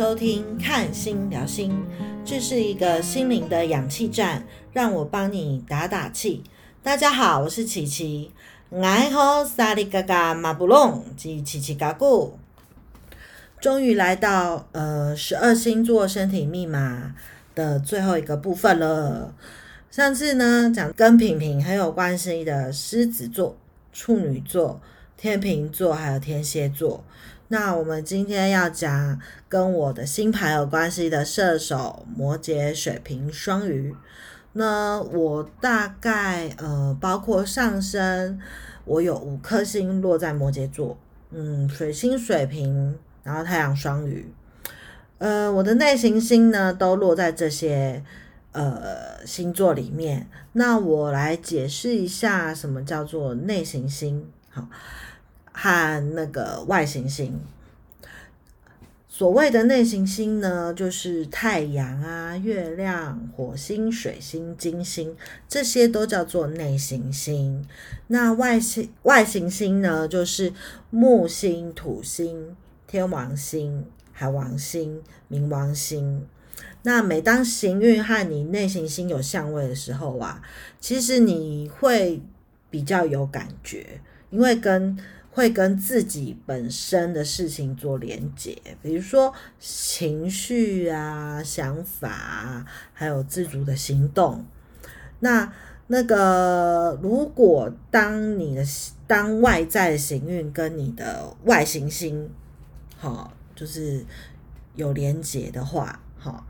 收听看心聊心，这是一个心灵的氧气站，让我帮你打打气。大家好，我是琪琪，爱好萨利嘎嘎马布隆及琪琪嘎咕。终于来到呃十二星座身体密码的最后一个部分了。上次呢讲跟平平很有关系的狮子座、处女座、天秤座还有天蝎座。那我们今天要讲跟我的星盘有关系的射手、摩羯、水瓶、双鱼。那我大概呃，包括上升，我有五颗星落在摩羯座，嗯，水星、水瓶，然后太阳双鱼。呃，我的内行星呢都落在这些呃星座里面。那我来解释一下什么叫做内行星，好。和那个外行星，所谓的内行星呢，就是太阳啊、月亮、火星、水星、金星，这些都叫做内行星。那外星外行星呢，就是木星、土星、天王星、海王星、冥王星。那每当行运和你内行星有相位的时候啊，其实你会比较有感觉，因为跟会跟自己本身的事情做连结，比如说情绪啊、想法啊，还有自主的行动。那那个，如果当你的当外在的行运跟你的外行星，好，就是有连结的话，好，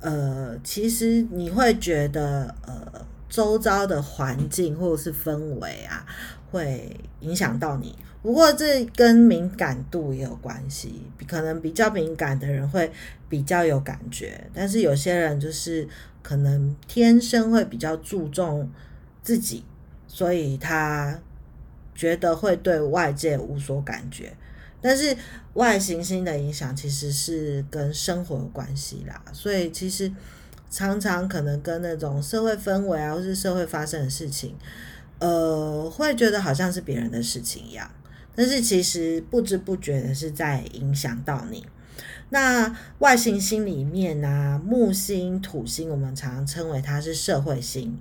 呃，其实你会觉得，呃，周遭的环境或者是氛围啊，会影响到你。不过这跟敏感度也有关系，可能比较敏感的人会比较有感觉，但是有些人就是可能天生会比较注重自己，所以他觉得会对外界无所感觉。但是外行星的影响其实是跟生活有关系啦，所以其实常常可能跟那种社会氛围啊，或是社会发生的事情，呃，会觉得好像是别人的事情一样。但是其实不知不觉的是在影响到你。那外行星里面呢，木星、土星，我们常常称为它是社会星，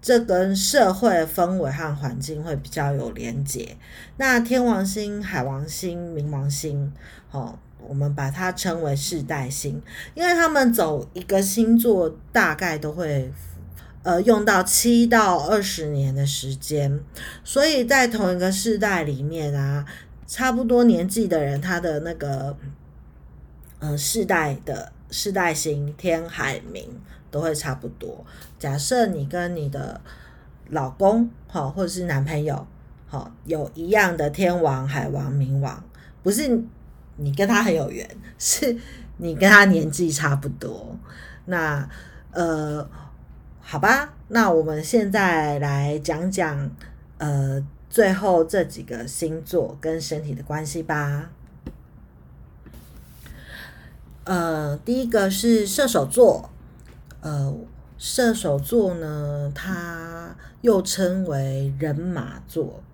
这跟社会氛围和环境会比较有连结。那天王星、海王星、冥王星，哦，我们把它称为世代星，因为他们走一个星座大概都会。呃，用到七到二十年的时间，所以在同一个世代里面啊，差不多年纪的人，他的那个，呃，世代的世代星天海冥都会差不多。假设你跟你的老公好，或者是男朋友好，有一样的天王、海王、冥王，不是你跟他很有缘，是你跟他年纪差不多。那呃。好吧，那我们现在来讲讲，呃，最后这几个星座跟身体的关系吧。呃，第一个是射手座，呃，射手座呢，它又称为人马座，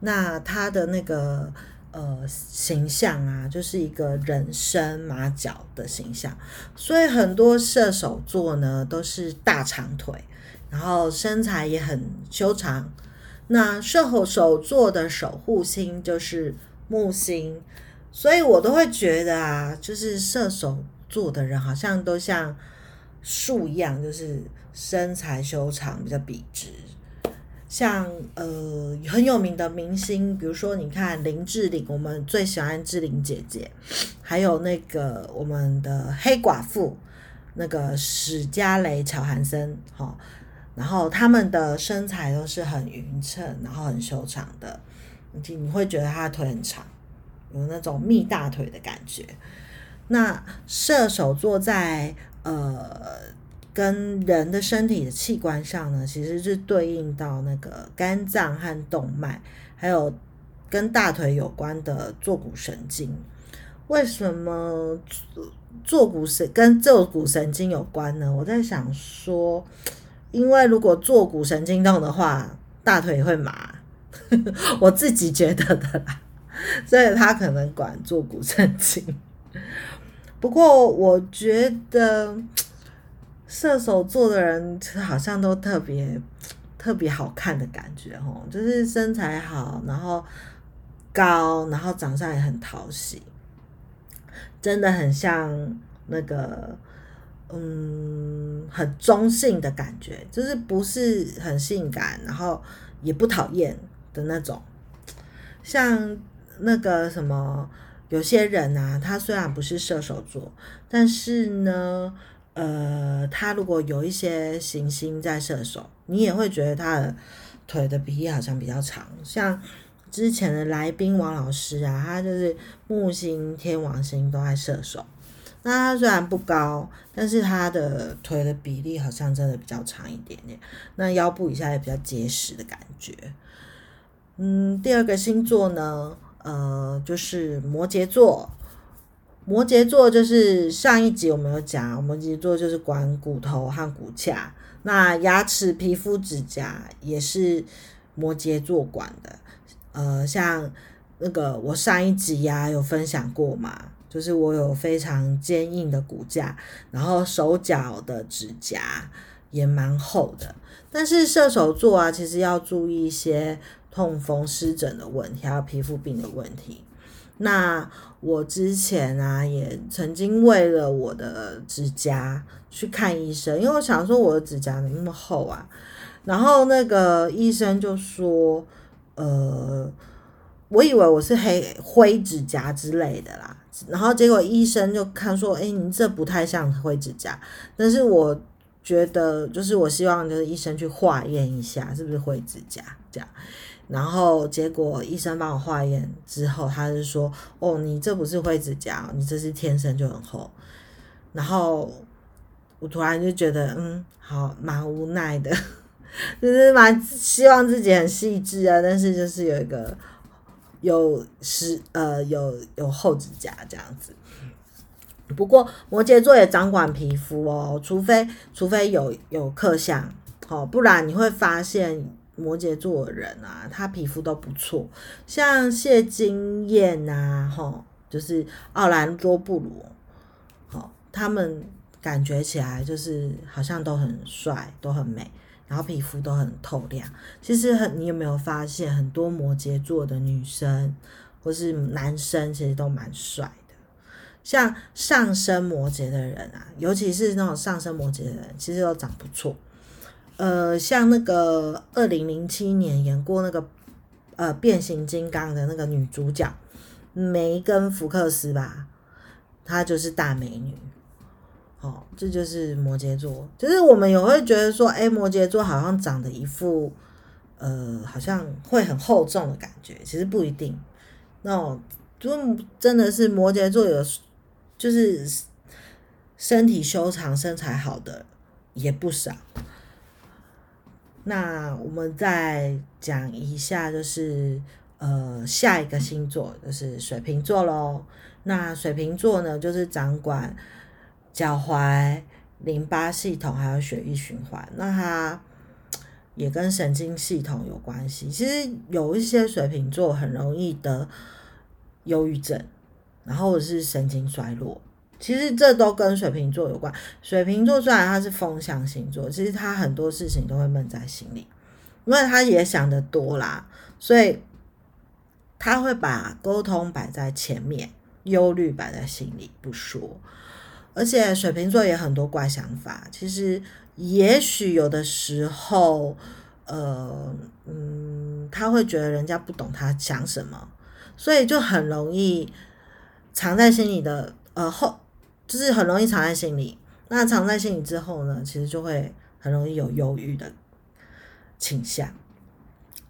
那它的那个。呃，形象啊，就是一个人身马脚的形象，所以很多射手座呢都是大长腿，然后身材也很修长。那射手座的守护星就是木星，所以我都会觉得啊，就是射手座的人好像都像树一样，就是身材修长，比较笔直。像呃很有名的明星，比如说你看林志玲，我们最喜欢志玲姐姐，还有那个我们的黑寡妇，那个史嘉蕾·乔韩森，哈，然后他们的身材都是很匀称，然后很修长的，你你会觉得他腿很长，有那种蜜大腿的感觉。那射手座在呃。跟人的身体的器官上呢，其实是对应到那个肝脏和动脉，还有跟大腿有关的坐骨神经。为什么坐骨神跟坐骨神经有关呢？我在想说，因为如果坐骨神经痛的话，大腿会麻，我自己觉得的啦，所以他可能管坐骨神经。不过我觉得射手座的人好像都特别 特别好看的感觉哦，就是身材好，然后高，然后长相也很讨喜，真的很像那个。嗯，很中性的感觉，就是不是很性感，然后也不讨厌的那种。像那个什么，有些人啊，他虽然不是射手座，但是呢，呃，他如果有一些行星在射手，你也会觉得他的腿的比例好像比较长。像之前的来宾王老师啊，他就是木星、天王星都在射手。那他虽然不高，但是他的腿的比例好像真的比较长一点点，那腰部以下也比较结实的感觉。嗯，第二个星座呢，呃，就是摩羯座。摩羯座就是上一集我们有讲，摩羯座就是管骨头和骨架，那牙齿、皮肤、指甲也是摩羯座管的。呃，像那个我上一集呀有分享过嘛。就是我有非常坚硬的骨架，然后手脚的指甲也蛮厚的。但是射手座啊，其实要注意一些痛风湿疹的问题，还有皮肤病的问题。那我之前啊，也曾经为了我的指甲去看医生，因为我想说我的指甲怎么那么厚啊？然后那个医生就说，呃，我以为我是黑灰指甲之类的啦。然后结果医生就看说，哎，你这不太像灰指甲，但是我觉得就是我希望就是医生去化验一下是不是灰指甲这样。然后结果医生帮我化验之后，他就说，哦，你这不是灰指甲，你这是天生就很厚。然后我突然就觉得，嗯，好，蛮无奈的，就是蛮希望自己很细致啊，但是就是有一个。有是呃有有厚指甲这样子，不过摩羯座也掌管皮肤哦，除非除非有有克相，哦，不然你会发现摩羯座的人啊，他皮肤都不错，像谢金燕呐，哈，就是奥兰多布鲁，好，他们感觉起来就是好像都很帅，都很美。然后皮肤都很透亮，其实很，你有没有发现很多摩羯座的女生或是男生，其实都蛮帅的。像上升摩羯的人啊，尤其是那种上升摩羯的人，其实都长不错。呃，像那个二零零七年演过那个呃变形金刚的那个女主角梅根福克斯吧，她就是大美女。哦，这就是摩羯座，就是我们也会觉得说，哎，摩羯座好像长得一副，呃，好像会很厚重的感觉，其实不一定。那就真的是摩羯座有，就是身体修长、身材好的也不少。那我们再讲一下，就是呃，下一个星座就是水瓶座喽。那水瓶座呢，就是掌管。脚踝、淋巴系统还有血液循环，那它也跟神经系统有关系。其实有一些水瓶座很容易得忧郁症，然后是神经衰弱。其实这都跟水瓶座有关。水瓶座虽然他是风象星座，其实他很多事情都会闷在心里，因为他也想得多啦，所以他会把沟通摆在前面，忧虑摆在心里不说。而且水瓶座也很多怪想法，其实也许有的时候，呃，嗯，他会觉得人家不懂他想什么，所以就很容易藏在心里的，呃后就是很容易藏在心里。那藏在心里之后呢，其实就会很容易有忧郁的倾向。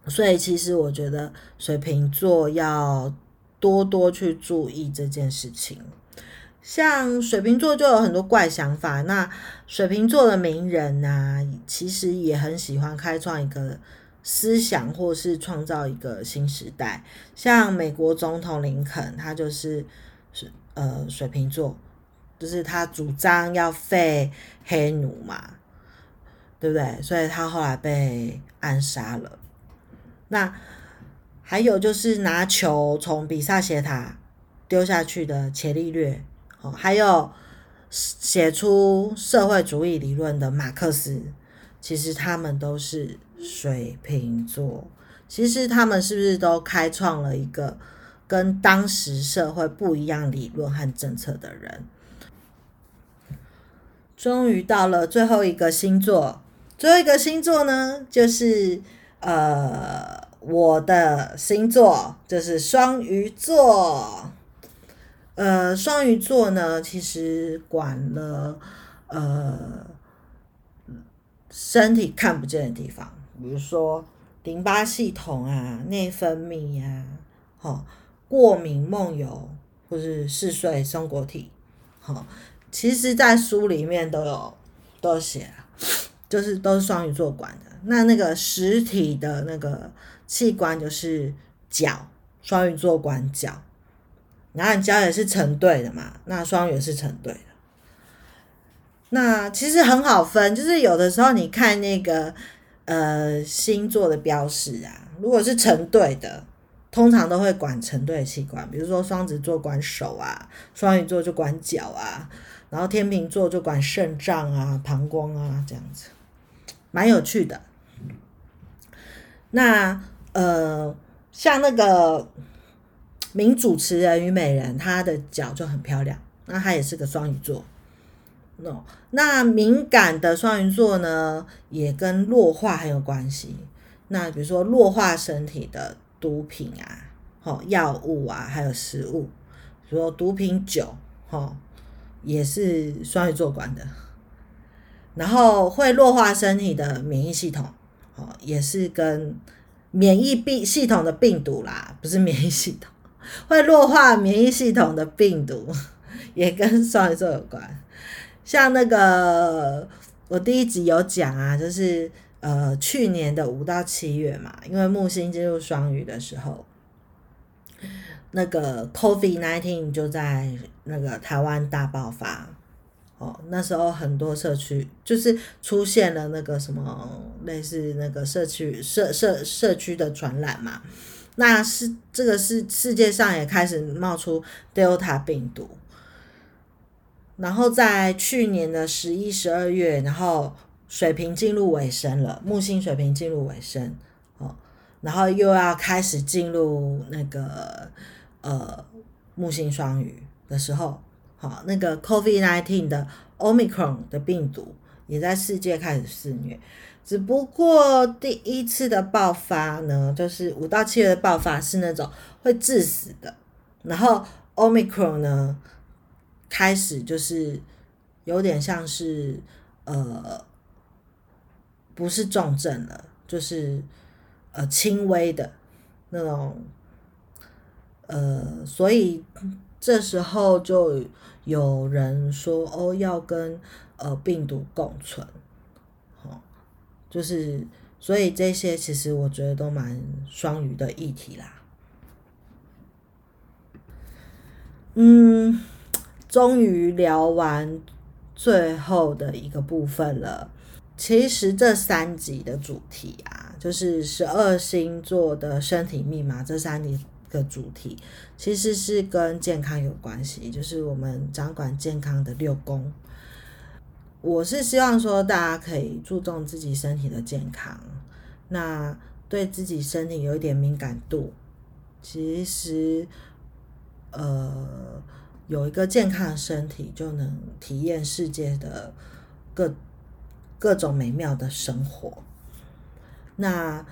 所以其实我觉得水瓶座要多多去注意这件事情。像水瓶座就有很多怪想法，那水瓶座的名人呐，其实也很喜欢开创一个思想，或是创造一个新时代。像美国总统林肯，他就是是呃水瓶座，就是他主张要废黑奴嘛，对不对？所以他后来被暗杀了。那还有就是拿球从比萨斜塔丢下去的伽利略。哦，还有写出社会主义理论的马克思，其实他们都是水瓶座。其实他们是不是都开创了一个跟当时社会不一样理论和政策的人？终于到了最后一个星座，最后一个星座呢，就是呃。我的星座就是双鱼座，呃，双鱼座呢，其实管了呃身体看不见的地方，比如说淋巴系统啊、内分泌呀、哈过敏、梦游或是嗜睡、松果体，哈，其实在书里面都有都写了，就是都是双鱼座管的。那那个实体的那个。器官就是脚，双鱼座管脚，然后你脚也是成对的嘛，那双鱼是成对的。那其实很好分，就是有的时候你看那个呃星座的标识啊，如果是成对的，通常都会管成对的器官，比如说双子座管手啊，双鱼座就管脚啊，然后天秤座就管肾脏啊、膀胱啊这样子，蛮有趣的。那。呃，像那个名主持人虞美人，她的脚就很漂亮。那她也是个双鱼座。no，那敏感的双鱼座呢，也跟弱化很有关系。那比如说弱化身体的毒品啊，哦，药物啊，还有食物，比如说毒品酒，哈，也是双鱼座管的。然后会弱化身体的免疫系统，哦，也是跟。免疫病系统的病毒啦，不是免疫系统 会弱化免疫系统的病毒，也跟双鱼座有关。像那个我第一集有讲啊，就是呃去年的五到七月嘛，因为木星进入双鱼的时候，那个 COVID nineteen 就在那个台湾大爆发。哦，那时候很多社区就是出现了那个什么类似那个社区社社社区的传染嘛，那是这个是世界上也开始冒出 Delta 病毒，然后在去年的十一十二月，然后水平进入尾声了，木星水平进入尾声，哦，然后又要开始进入那个呃木星双鱼的时候。好，那个 COVID-19 的 Omicron 的病毒也在世界开始肆虐，只不过第一次的爆发呢，就是五到七月的爆发是那种会致死的，然后 Omicron 呢开始就是有点像是呃不是重症了，就是呃轻微的那种，呃，所以。这时候就有人说哦，要跟呃病毒共存，好，就是所以这些其实我觉得都蛮双鱼的议题啦。嗯，终于聊完最后的一个部分了。其实这三集的主题啊，就是十二星座的身体密码这三集。个主题其实是跟健康有关系，就是我们掌管健康的六宫。我是希望说大家可以注重自己身体的健康，那对自己身体有一点敏感度，其实呃有一个健康的身体就能体验世界的各各种美妙的生活。那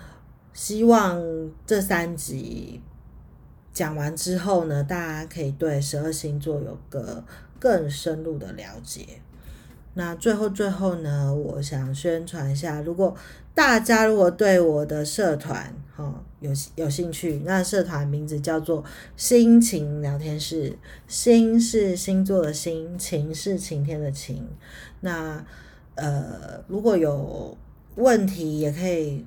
希望这三集。讲完之后呢，大家可以对十二星座有个更深入的了解。那最后最后呢，我想宣传一下，如果大家如果对我的社团哈有有兴趣，那社团名字叫做心情聊天室，心是星座的心，晴是晴天的晴。那呃，如果有问题，也可以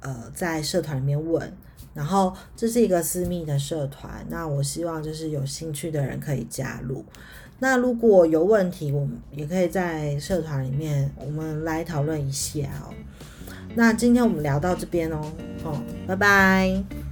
呃在社团里面问。然后这是一个私密的社团，那我希望就是有兴趣的人可以加入。那如果有问题，我们也可以在社团里面我们来讨论一下哦。那今天我们聊到这边哦，哦，拜拜。